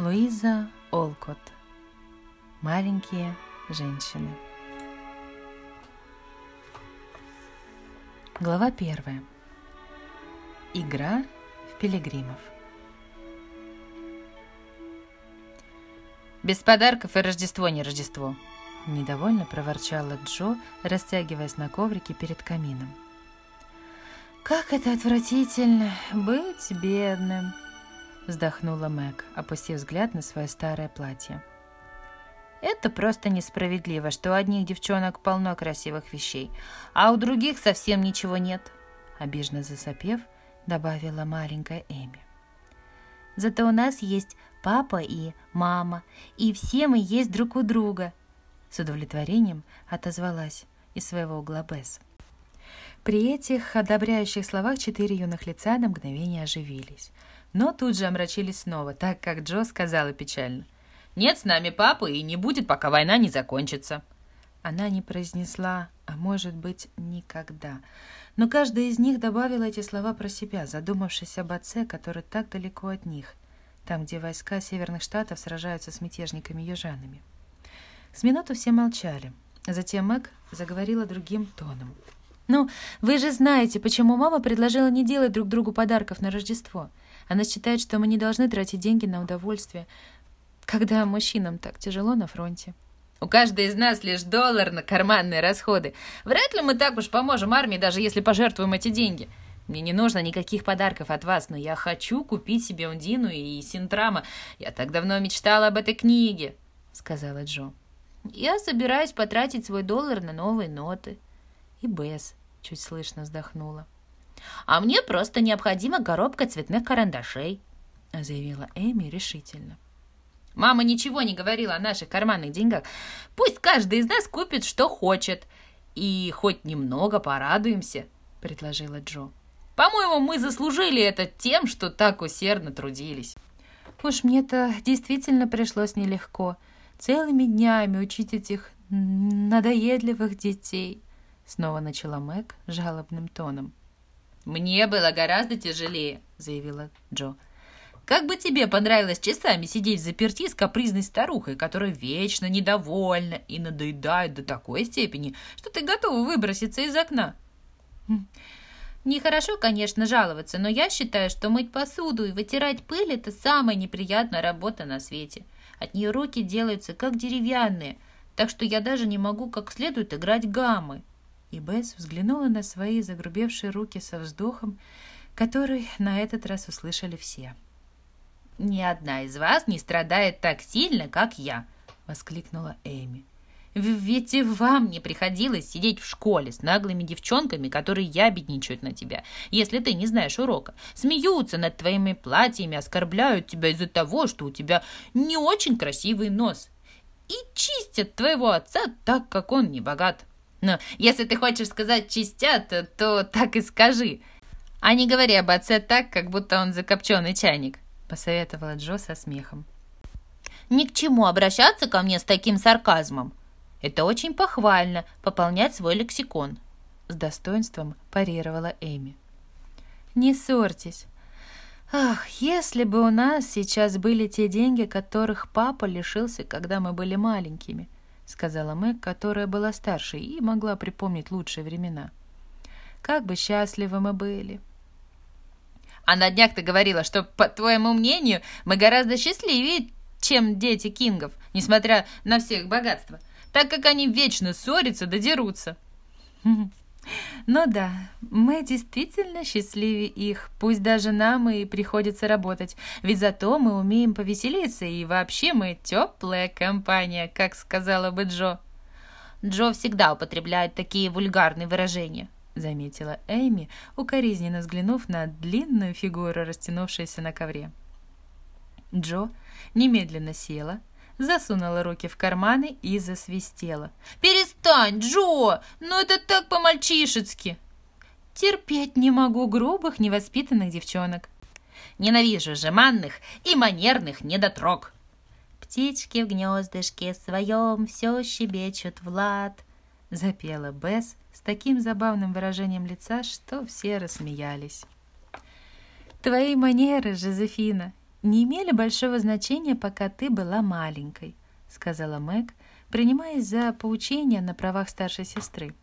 Луиза Олкот. Маленькие женщины. Глава первая. Игра в пилигримов. Без подарков и Рождество не Рождество. Недовольно проворчала Джо, растягиваясь на коврике перед камином. «Как это отвратительно быть бедным!» Вздохнула Мэг, опустив взгляд на свое старое платье. Это просто несправедливо, что у одних девчонок полно красивых вещей, а у других совсем ничего нет. Обиженно засопев, добавила маленькая Эми. Зато у нас есть папа и мама, и все мы есть друг у друга. С удовлетворением отозвалась из своего угла Бесс. При этих одобряющих словах четыре юных лица на мгновение оживились, но тут же омрачились снова, так как Джо сказала печально. «Нет с нами папы и не будет, пока война не закончится». Она не произнесла, а может быть, никогда. Но каждая из них добавила эти слова про себя, задумавшись об отце, который так далеко от них, там, где войска Северных Штатов сражаются с мятежниками-южанами. С минуту все молчали. Затем Мэг заговорила другим тоном. «Ну, вы же знаете, почему мама предложила не делать друг другу подарков на Рождество. Она считает, что мы не должны тратить деньги на удовольствие, когда мужчинам так тяжело на фронте». У каждой из нас лишь доллар на карманные расходы. Вряд ли мы так уж поможем армии, даже если пожертвуем эти деньги. Мне не нужно никаких подарков от вас, но я хочу купить себе Ундину и Синтрама. Я так давно мечтала об этой книге», — сказала Джо. «Я собираюсь потратить свой доллар на новые ноты». И Бесс чуть слышно вздохнула. «А мне просто необходима коробка цветных карандашей», — заявила Эми решительно. Мама ничего не говорила о наших карманных деньгах. Пусть каждый из нас купит, что хочет. И хоть немного порадуемся, предложила Джо. По-моему, мы заслужили это тем, что так усердно трудились. Уж мне-то действительно пришлось нелегко. Целыми днями учить этих надоедливых детей. Снова начала Мэг жалобным тоном. «Мне было гораздо тяжелее», — заявила Джо. Как бы тебе понравилось часами сидеть в заперти с капризной старухой, которая вечно недовольна и надоедает до такой степени, что ты готова выброситься из окна? Хм. Нехорошо, конечно, жаловаться, но я считаю, что мыть посуду и вытирать пыль – это самая неприятная работа на свете. От нее руки делаются как деревянные, так что я даже не могу как следует играть гаммы. И Бесс взглянула на свои загрубевшие руки со вздохом, который на этот раз услышали все. «Ни одна из вас не страдает так сильно, как я!» — воскликнула Эми. «Ведь и вам не приходилось сидеть в школе с наглыми девчонками, которые ябедничают на тебя, если ты не знаешь урока, смеются над твоими платьями, оскорбляют тебя из-за того, что у тебя не очень красивый нос, и чистят твоего отца так, как он не богат. Но если ты хочешь сказать «чистят», то так и скажи, а не говори об отце так, как будто он закопченный чайник посоветовала Джо со смехом. «Ни к чему обращаться ко мне с таким сарказмом. Это очень похвально – пополнять свой лексикон», – с достоинством парировала Эми. «Не ссорьтесь. Ах, если бы у нас сейчас были те деньги, которых папа лишился, когда мы были маленькими», – сказала Мэг, которая была старше и могла припомнить лучшие времена. «Как бы счастливы мы были!» А на днях ты говорила, что, по твоему мнению, мы гораздо счастливее, чем дети Кингов, несмотря на все их богатства, так как они вечно ссорятся да дерутся. Ну да, мы действительно счастливее их, пусть даже нам и приходится работать, ведь зато мы умеем повеселиться, и вообще мы теплая компания, как сказала бы Джо. Джо всегда употребляет такие вульгарные выражения, — заметила Эми, укоризненно взглянув на длинную фигуру, растянувшуюся на ковре. Джо немедленно села, засунула руки в карманы и засвистела. «Перестань, Джо! Ну это так по-мальчишески!» «Терпеть не могу грубых, невоспитанных девчонок!» «Ненавижу жеманных и манерных недотрог!» «Птички в гнездышке своем все щебечут Влад!» Запела Бесс с таким забавным выражением лица, что все рассмеялись. «Твои манеры, Жозефина, не имели большого значения, пока ты была маленькой», — сказала Мэг, принимаясь за поучение на правах старшей сестры.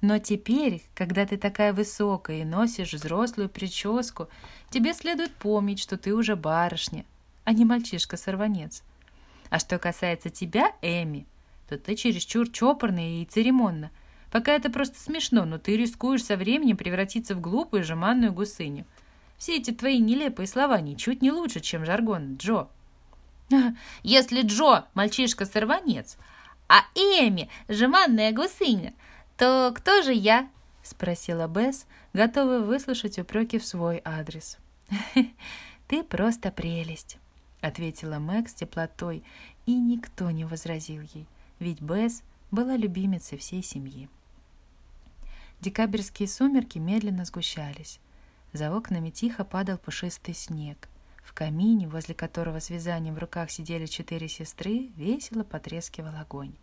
«Но теперь, когда ты такая высокая и носишь взрослую прическу, тебе следует помнить, что ты уже барышня, а не мальчишка-сорванец. А что касается тебя, Эми, то ты чересчур чопорная и церемонна. Пока это просто смешно, но ты рискуешь со временем превратиться в глупую жеманную гусыню. Все эти твои нелепые слова ничуть не лучше, чем жаргон Джо. Если Джо – мальчишка-сорванец, а Эми – жеманная гусыня, то кто же я? – спросила Бесс, готовая выслушать упреки в свой адрес. «Ты просто прелесть», — ответила Мэг с теплотой, и никто не возразил ей, ведь Бесс была любимицей всей семьи. Декабрьские сумерки медленно сгущались. За окнами тихо падал пушистый снег. В камине, возле которого с вязанием в руках сидели четыре сестры, весело потрескивал огонь.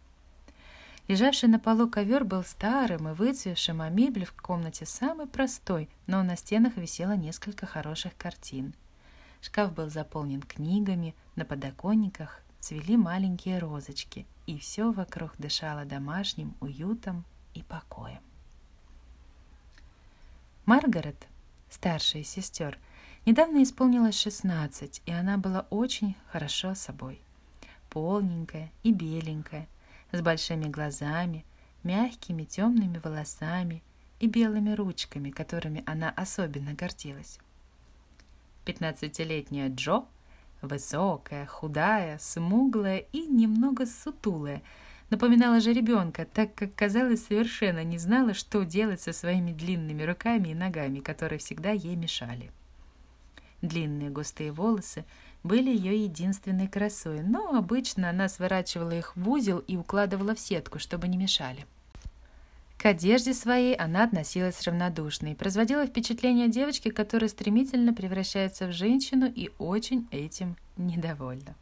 Лежавший на полу ковер был старым и выцвевшим, а мебель в комнате самой простой, но на стенах висело несколько хороших картин. Шкаф был заполнен книгами, на подоконниках цвели маленькие розочки, и все вокруг дышало домашним уютом и покоем. Маргарет, старшая из сестер, недавно исполнилось 16, и она была очень хорошо собой. Полненькая и беленькая, с большими глазами, мягкими темными волосами и белыми ручками, которыми она особенно гордилась. Пятнадцатилетняя Джо, высокая, худая, смуглая и немного сутулая, напоминала же ребенка, так как, казалось, совершенно не знала, что делать со своими длинными руками и ногами, которые всегда ей мешали. Длинные густые волосы были ее единственной красой, но обычно она сворачивала их в узел и укладывала в сетку, чтобы не мешали. К одежде своей она относилась равнодушно и производила впечатление девочки, которая стремительно превращается в женщину и очень этим недовольна.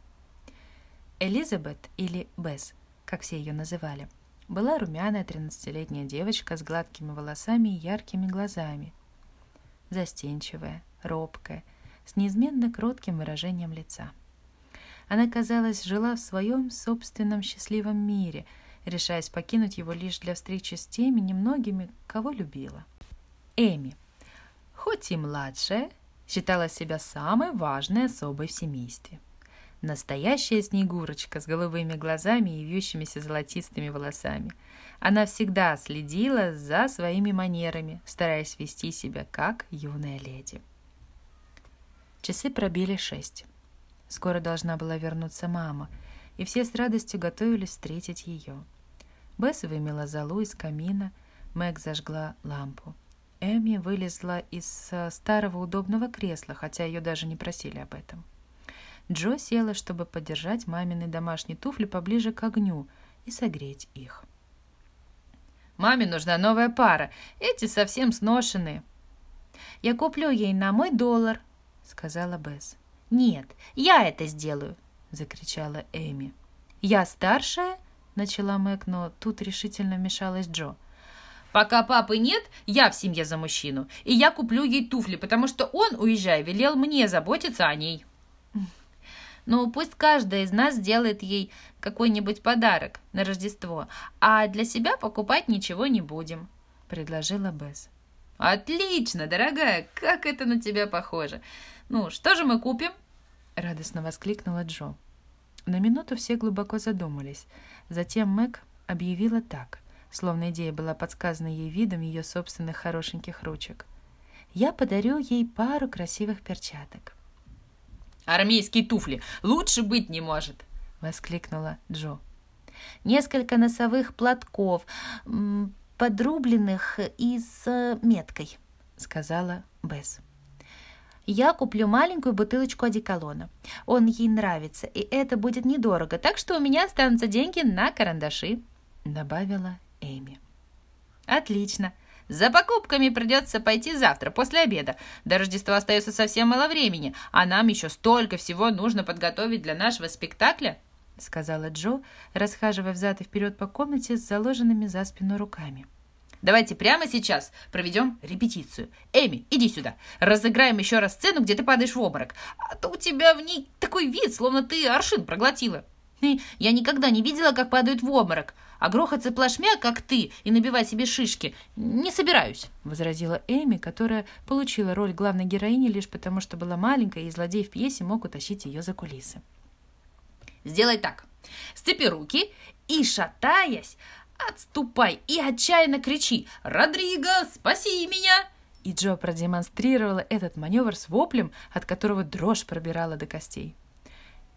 Элизабет, или Бесс, как все ее называли, была румяная 13-летняя девочка с гладкими волосами и яркими глазами. Застенчивая, робкая, с неизменно кротким выражением лица. Она, казалось, жила в своем собственном счастливом мире, решаясь покинуть его лишь для встречи с теми немногими, кого любила. Эми, хоть и младшая, считала себя самой важной особой в семействе – Настоящая Снегурочка с голубыми глазами и вьющимися золотистыми волосами. Она всегда следила за своими манерами, стараясь вести себя как юная леди. Часы пробили шесть. Скоро должна была вернуться мама, и все с радостью готовились встретить ее. Бесс вымела золу из камина, Мэг зажгла лампу. Эми вылезла из э, старого удобного кресла, хотя ее даже не просили об этом. Джо села, чтобы подержать мамины домашние туфли поближе к огню и согреть их. «Маме нужна новая пара. Эти совсем сношенные». «Я куплю ей на мой доллар», — сказала Бесс. «Нет, я это сделаю», — закричала Эми. «Я старшая?» — начала Мэг, но тут решительно вмешалась Джо. «Пока папы нет, я в семье за мужчину, и я куплю ей туфли, потому что он, уезжая, велел мне заботиться о ней». Ну, пусть каждая из нас сделает ей какой-нибудь подарок на Рождество, а для себя покупать ничего не будем», — предложила Бесс. «Отлично, дорогая, как это на тебя похоже. Ну, что же мы купим?» — радостно воскликнула Джо. На минуту все глубоко задумались. Затем Мэг объявила так, словно идея была подсказана ей видом ее собственных хорошеньких ручек. «Я подарю ей пару красивых перчаток». Армейские туфли. Лучше быть не может!» — воскликнула Джо. «Несколько носовых платков, подрубленных и с э, меткой», — сказала Бесс. «Я куплю маленькую бутылочку одеколона. Он ей нравится, и это будет недорого, так что у меня останутся деньги на карандаши», — добавила Эми. «Отлично. За покупками придется пойти завтра, после обеда. До Рождества остается совсем мало времени, а нам еще столько всего нужно подготовить для нашего спектакля», — сказала Джо, расхаживая взад и вперед по комнате с заложенными за спину руками. Давайте прямо сейчас проведем репетицию. Эми, иди сюда. Разыграем еще раз сцену, где ты падаешь в обморок. А то у тебя в ней такой вид, словно ты аршин проглотила. Я никогда не видела, как падают в обморок. А грохаться плашмя, как ты, и набивать себе шишки, не собираюсь», — возразила Эми, которая получила роль главной героини лишь потому, что была маленькая, и злодей в пьесе мог утащить ее за кулисы. «Сделай так. Сцепи руки и, шатаясь, отступай и отчаянно кричи «Родриго, спаси меня!» И Джо продемонстрировала этот маневр с воплем, от которого дрожь пробирала до костей.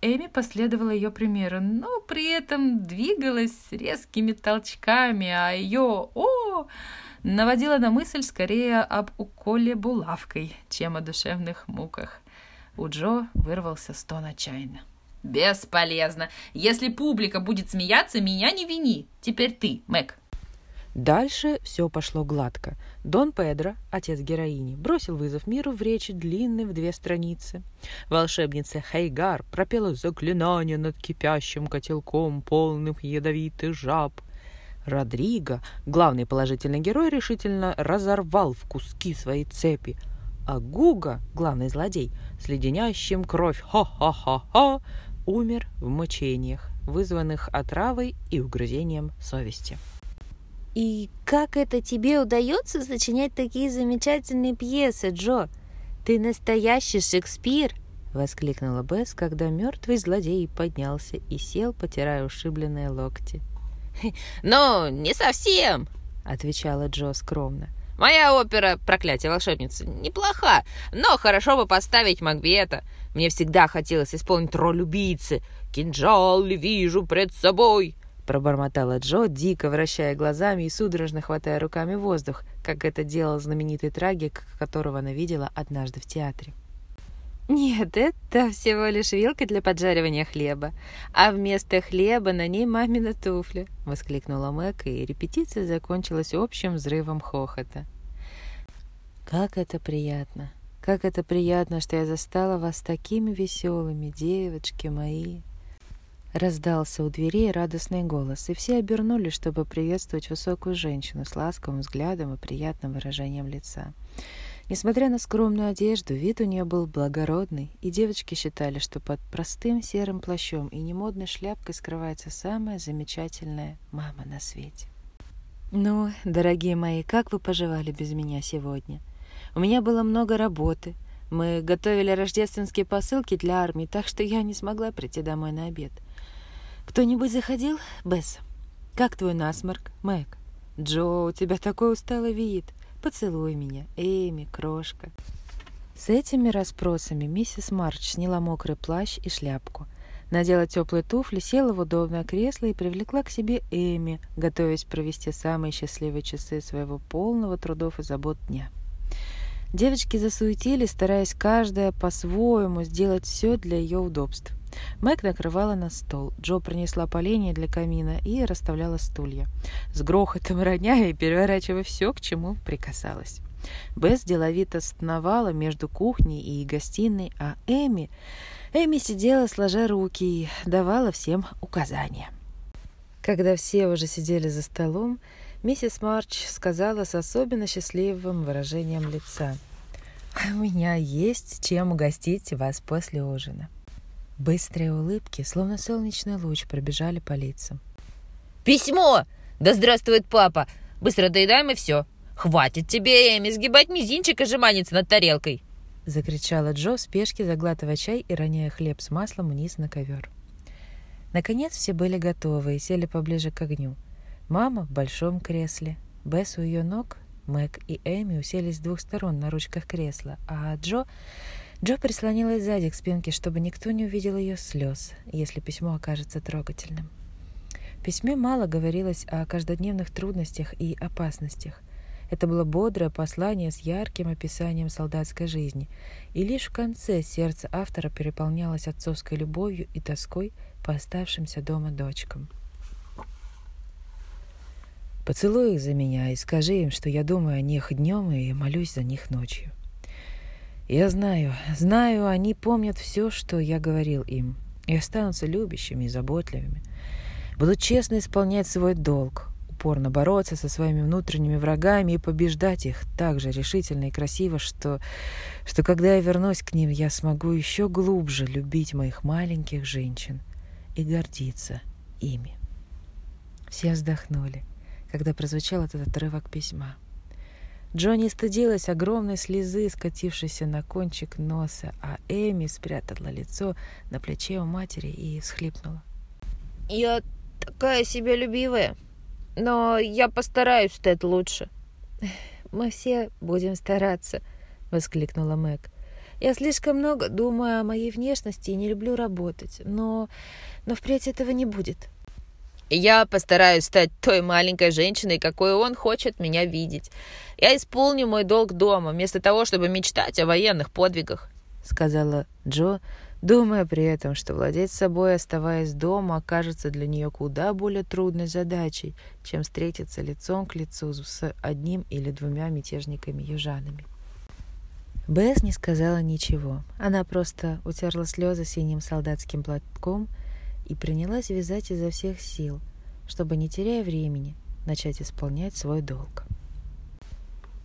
Эми последовала ее примеру, но при этом двигалась резкими толчками, а ее «О!» наводила на мысль скорее об уколе булавкой, чем о душевных муках. У Джо вырвался стон отчаянно. «Бесполезно. Если публика будет смеяться, меня не вини. Теперь ты, Мэг». Дальше все пошло гладко. Дон Педро, отец героини, бросил вызов миру в речи длинной в две страницы. Волшебница Хейгар пропела заклинание над кипящим котелком, полным ядовитых жаб. Родриго, главный положительный герой, решительно разорвал в куски свои цепи, а Гуга, главный злодей, с леденящим кровь «ха-ха-ха-ха», умер в мучениях, вызванных отравой и угрызением совести. «И как это тебе удается сочинять такие замечательные пьесы, Джо? Ты настоящий Шекспир!» — воскликнула Бесс, когда мертвый злодей поднялся и сел, потирая ушибленные локти. «Ну, не совсем!» — отвечала Джо скромно. «Моя опера «Проклятие волшебницы» неплоха, но хорошо бы поставить Макбета. Мне всегда хотелось исполнить роль убийцы. Кинжал вижу пред собой!» Пробормотала Джо, дико вращая глазами и судорожно хватая руками воздух, как это делал знаменитый трагик, которого она видела однажды в театре. «Нет, это всего лишь вилка для поджаривания хлеба, а вместо хлеба на ней мамина туфля», — воскликнула Мэг, и репетиция закончилась общим взрывом хохота. «Как это приятно! Как это приятно, что я застала вас такими веселыми, девочки мои!» Раздался у дверей радостный голос, и все обернулись, чтобы приветствовать высокую женщину с ласковым взглядом и приятным выражением лица. Несмотря на скромную одежду, вид у нее был благородный, и девочки считали, что под простым серым плащом и немодной шляпкой скрывается самая замечательная мама на свете. «Ну, дорогие мои, как вы поживали без меня сегодня? У меня было много работы. Мы готовили рождественские посылки для армии, так что я не смогла прийти домой на обед. «Кто-нибудь заходил, Бесс? Как твой насморк, Мэг? Джо, у тебя такой усталый вид. Поцелуй меня, Эми, крошка». С этими расспросами миссис Марч сняла мокрый плащ и шляпку. Надела теплые туфли, села в удобное кресло и привлекла к себе Эми, готовясь провести самые счастливые часы своего полного трудов и забот дня. Девочки засуетились, стараясь каждая по-своему сделать все для ее удобств. Мэг накрывала на стол. Джо принесла поленья для камина и расставляла стулья. С грохотом роняя и переворачивая все, к чему прикасалась. Бесс деловито сновала между кухней и гостиной, а Эми... Эми сидела, сложа руки, и давала всем указания. Когда все уже сидели за столом, миссис Марч сказала с особенно счастливым выражением лица. «У меня есть чем угостить вас после ужина». Быстрые улыбки, словно солнечный луч, пробежали по лицам. «Письмо! Да здравствует папа! Быстро доедаем и все! Хватит тебе, Эми, сгибать мизинчик и жеманиться над тарелкой!» Закричала Джо в спешке, заглатывая чай и роняя хлеб с маслом вниз на ковер. Наконец все были готовы и сели поближе к огню. Мама в большом кресле, Бесс у ее ног, Мэг и Эми уселись с двух сторон на ручках кресла, а Джо Джо прислонилась сзади к спинке, чтобы никто не увидел ее слез, если письмо окажется трогательным. В письме мало говорилось о каждодневных трудностях и опасностях. Это было бодрое послание с ярким описанием солдатской жизни, и лишь в конце сердце автора переполнялось отцовской любовью и тоской по оставшимся дома дочкам. «Поцелуй их за меня и скажи им, что я думаю о них днем и молюсь за них ночью», я знаю, знаю, они помнят все, что я говорил им, и останутся любящими и заботливыми. Будут честно исполнять свой долг, упорно бороться со своими внутренними врагами и побеждать их так же решительно и красиво, что, что когда я вернусь к ним, я смогу еще глубже любить моих маленьких женщин и гордиться ими. Все вздохнули, когда прозвучал этот отрывок письма. Джонни стыдилась огромной слезы, скатившейся на кончик носа, а Эми спрятала лицо на плече у матери и всхлипнула. «Я такая себялюбивая, но я постараюсь стать лучше». «Мы все будем стараться», — воскликнула Мэг. «Я слишком много думаю о моей внешности и не люблю работать, но, но впредь этого не будет». Я постараюсь стать той маленькой женщиной, какой он хочет меня видеть. Я исполню мой долг дома, вместо того, чтобы мечтать о военных подвигах», — сказала Джо, думая при этом, что владеть собой, оставаясь дома, окажется для нее куда более трудной задачей, чем встретиться лицом к лицу с одним или двумя мятежниками-южанами. Бесс не сказала ничего. Она просто утерла слезы синим солдатским платком — и принялась вязать изо всех сил, чтобы, не теряя времени, начать исполнять свой долг.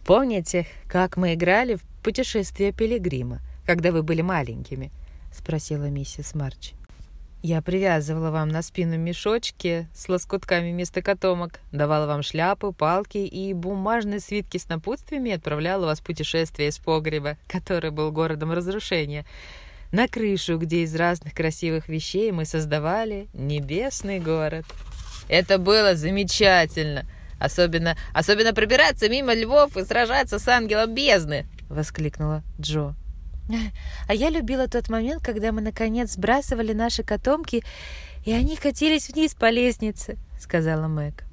«Помните, как мы играли в путешествие пилигрима, когда вы были маленькими?» — спросила миссис Марч. «Я привязывала вам на спину мешочки с лоскутками вместо котомок, давала вам шляпы, палки и бумажные свитки с напутствиями и отправляла вас в путешествие из погреба, который был городом разрушения на крышу, где из разных красивых вещей мы создавали небесный город. Это было замечательно. Особенно, особенно пробираться мимо львов и сражаться с ангелом бездны, воскликнула Джо. А я любила тот момент, когда мы наконец сбрасывали наши котомки, и они катились вниз по лестнице, сказала Мэг.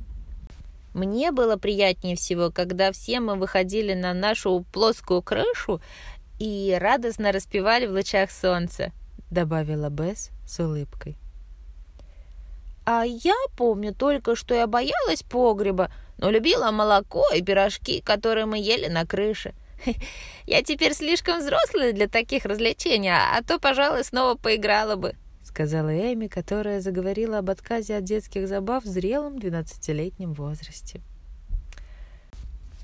Мне было приятнее всего, когда все мы выходили на нашу плоскую крышу и радостно распевали в лучах солнца», — добавила Бесс с улыбкой. «А я помню только, что я боялась погреба, но любила молоко и пирожки, которые мы ели на крыше. Я теперь слишком взрослая для таких развлечений, а то, пожалуй, снова поиграла бы», — сказала Эми, которая заговорила об отказе от детских забав в зрелом двенадцатилетнем возрасте.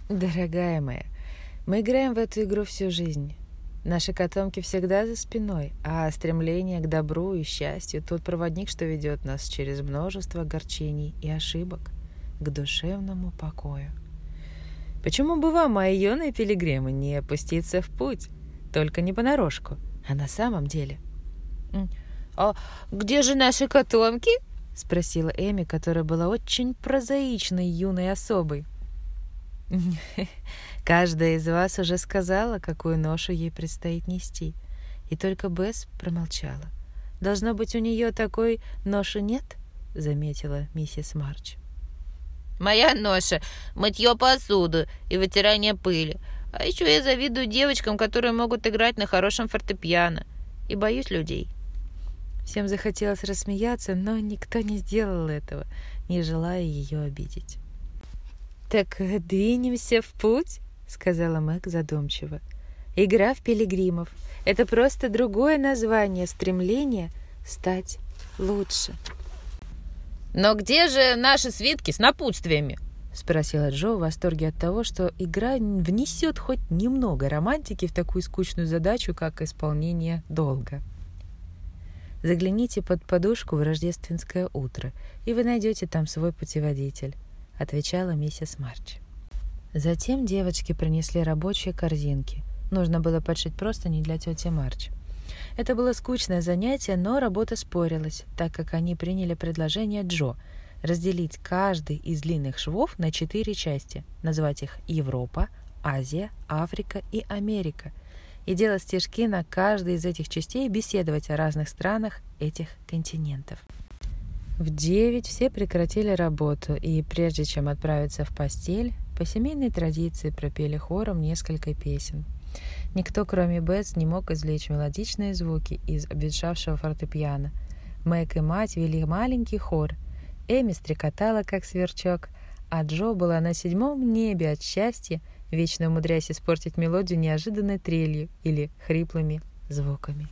«Дорогая моя, мы играем в эту игру всю жизнь. Наши котомки всегда за спиной, а стремление к добру и счастью — тот проводник, что ведет нас через множество огорчений и ошибок к душевному покою. Почему бы вам, мои юные пилигримы, не опуститься в путь? Только не понарошку, а на самом деле. «А где же наши котомки?» — спросила Эми, которая была очень прозаичной юной особой. Каждая из вас уже сказала, какую ношу ей предстоит нести. И только Бесс промолчала. «Должно быть, у нее такой ноши нет?» — заметила миссис Марч. «Моя ноша — мытье посуды и вытирание пыли. А еще я завидую девочкам, которые могут играть на хорошем фортепиано. И боюсь людей». Всем захотелось рассмеяться, но никто не сделал этого, не желая ее обидеть. «Так двинемся в путь?» Сказала Мэг задумчиво. Игра в пилигримов — это просто другое название стремления стать лучше. «Но где же наши свитки с напутствиями?» — спросила Джо в восторге от того, что игра внесет хоть немного романтики в такую скучную задачу, как исполнение долга. Загляните под подушку в рождественское утро, и вы найдете там свой путеводитель, отвечала миссис Марч. Затем девочки принесли рабочие корзинки. Нужно было подшить просто не для тети Марч. Это было скучное занятие, но работа спорилась, так как они приняли предложение Джо разделить каждый из длинных швов на четыре части, назвать их Европа, Азия, Африка и Америка, и делать стежки на каждой из этих частей и беседовать о разных странах этих континентов. В девять все прекратили работу, и прежде чем отправиться в постель, по семейной традиции пропели хором несколько песен. Никто, кроме Бетс, не мог извлечь мелодичные звуки из обветшавшего фортепиано. Мэг и мать вели маленький хор. Эми стрекотала, как сверчок, а Джо была на седьмом небе от счастья, вечно умудряясь испортить мелодию неожиданной трелью или хриплыми звуками.